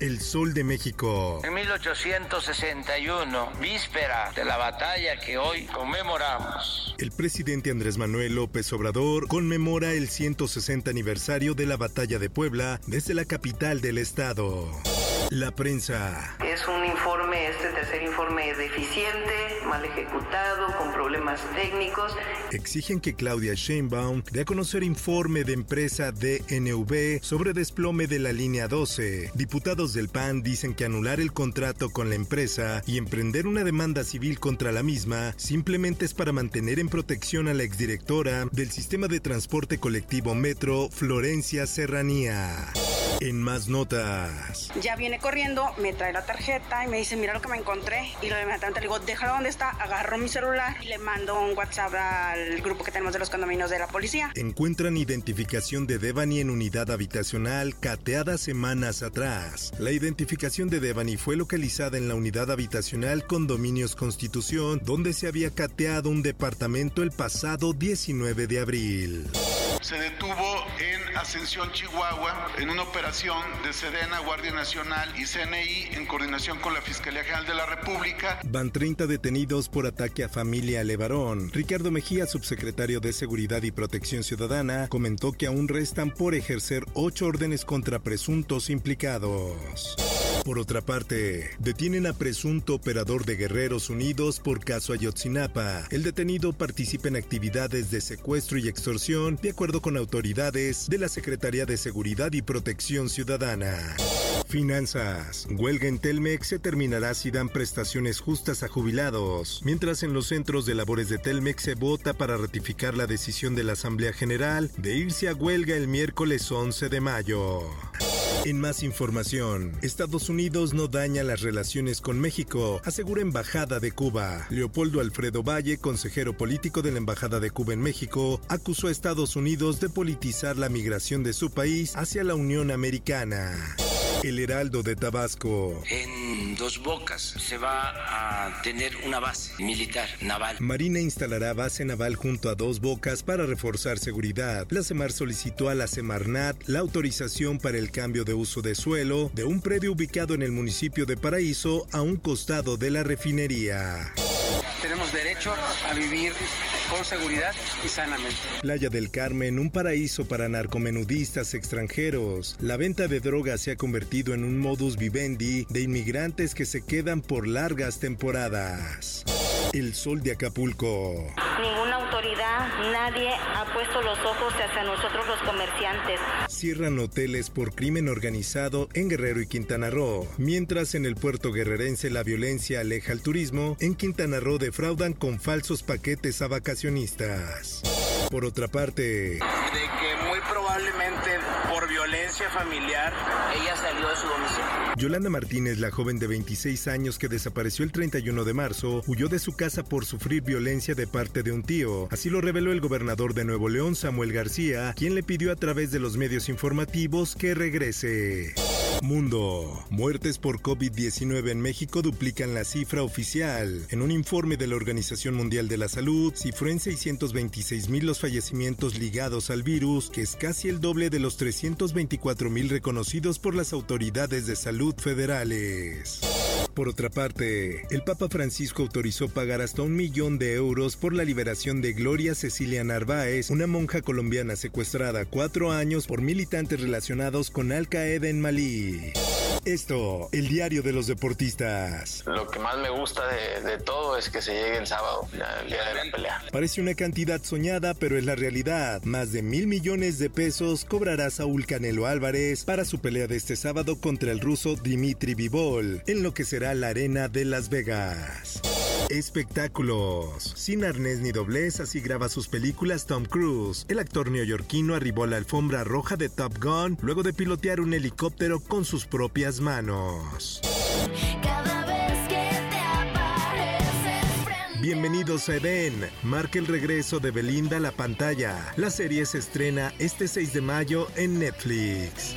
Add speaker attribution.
Speaker 1: El Sol de México.
Speaker 2: En 1861, víspera de la batalla que hoy conmemoramos.
Speaker 1: El presidente Andrés Manuel López Obrador conmemora el 160 aniversario de la batalla de Puebla desde la capital del estado. La prensa.
Speaker 3: Es un informe, este tercer informe deficiente, mal ejecutado, con problemas técnicos.
Speaker 1: Exigen que Claudia Sheinbaum dé a conocer informe de empresa DNV sobre desplome de la línea 12. Diputados del PAN dicen que anular el contrato con la empresa y emprender una demanda civil contra la misma simplemente es para mantener en protección a la exdirectora del sistema de transporte colectivo Metro, Florencia Serranía. En más notas.
Speaker 4: Ya viene corriendo, me trae la tarjeta y me dice, mira lo que me encontré. Y lo de inmediatamente le digo, déjalo donde está. Agarro mi celular y le mando un WhatsApp al grupo que tenemos de los condominios de la policía.
Speaker 1: Encuentran identificación de Devani en unidad habitacional cateada semanas atrás. La identificación de Devani fue localizada en la unidad habitacional Condominios Constitución, donde se había cateado un departamento el pasado 19 de abril.
Speaker 5: Se detuvo en Ascensión, Chihuahua, en una operación de Sedena, Guardia Nacional y CNI en coordinación con la Fiscalía General de la República.
Speaker 1: Van 30 detenidos por ataque a familia Levarón. Ricardo Mejía, subsecretario de Seguridad y Protección Ciudadana, comentó que aún restan por ejercer ocho órdenes contra presuntos implicados. Por otra parte, detienen a presunto operador de Guerreros Unidos por caso Ayotzinapa. El detenido participa en actividades de secuestro y extorsión de acuerdo con autoridades de la Secretaría de Seguridad y Protección Ciudadana. Finanzas. Huelga en Telmex se terminará si dan prestaciones justas a jubilados, mientras en los centros de labores de Telmex se vota para ratificar la decisión de la Asamblea General de irse a huelga el miércoles 11 de mayo. En más información, Estados Unidos no daña las relaciones con México, asegura Embajada de Cuba. Leopoldo Alfredo Valle, consejero político de la Embajada de Cuba en México, acusó a Estados Unidos de politizar la migración de su país hacia la Unión Americana. El Heraldo de Tabasco.
Speaker 2: En Dos Bocas se va a tener una base militar naval.
Speaker 1: Marina instalará base naval junto a Dos Bocas para reforzar seguridad. La Semar solicitó a la Semarnat la autorización para el cambio de uso de suelo de un predio ubicado en el municipio de Paraíso a un costado de la refinería.
Speaker 6: Tenemos derecho a vivir con seguridad y sanamente.
Speaker 1: Playa del Carmen, un paraíso para narcomenudistas extranjeros. La venta de drogas se ha convertido en un modus vivendi de inmigrantes que se quedan por largas temporadas. El sol de Acapulco.
Speaker 7: Ninguna autoridad, nadie ha puesto los ojos hacia nosotros los comerciantes.
Speaker 1: Cierran hoteles por crimen organizado en Guerrero y Quintana Roo. Mientras en el puerto guerrerense la violencia aleja al turismo, en Quintana Roo defraudan con falsos paquetes a vacacionistas. Por otra parte,
Speaker 6: probablemente por violencia familiar ella salió de su domicilio.
Speaker 1: Yolanda Martínez, la joven de 26 años que desapareció el 31 de marzo, huyó de su casa por sufrir violencia de parte de un tío. Así lo reveló el gobernador de Nuevo León, Samuel García, quien le pidió a través de los medios informativos que regrese. Mundo. Muertes por COVID-19 en México duplican la cifra oficial. En un informe de la Organización Mundial de la Salud, cifró en 626 mil los fallecimientos ligados al virus, que es casi el doble de los 324 mil reconocidos por las autoridades de salud federales. Por otra parte, el Papa Francisco autorizó pagar hasta un millón de euros por la liberación de Gloria Cecilia Narváez, una monja colombiana secuestrada cuatro años por militantes relacionados con Al Qaeda en Malí. Esto, el diario de los deportistas.
Speaker 8: Lo que más me gusta de, de todo es que se llegue el sábado, el día de la pelea.
Speaker 1: Parece una cantidad soñada, pero es la realidad. Más de mil millones de pesos cobrará Saúl Canelo Álvarez para su pelea de este sábado contra el ruso Dimitri Vivol, en lo que será la arena de Las Vegas. Espectáculos. Sin arnés ni doblez, así graba sus películas Tom Cruise. El actor neoyorquino arribó a la alfombra roja de Top Gun luego de pilotear un helicóptero con sus propias manos. Bienvenidos a Edén. Marca el regreso de Belinda a la pantalla. La serie se estrena este 6 de mayo en Netflix.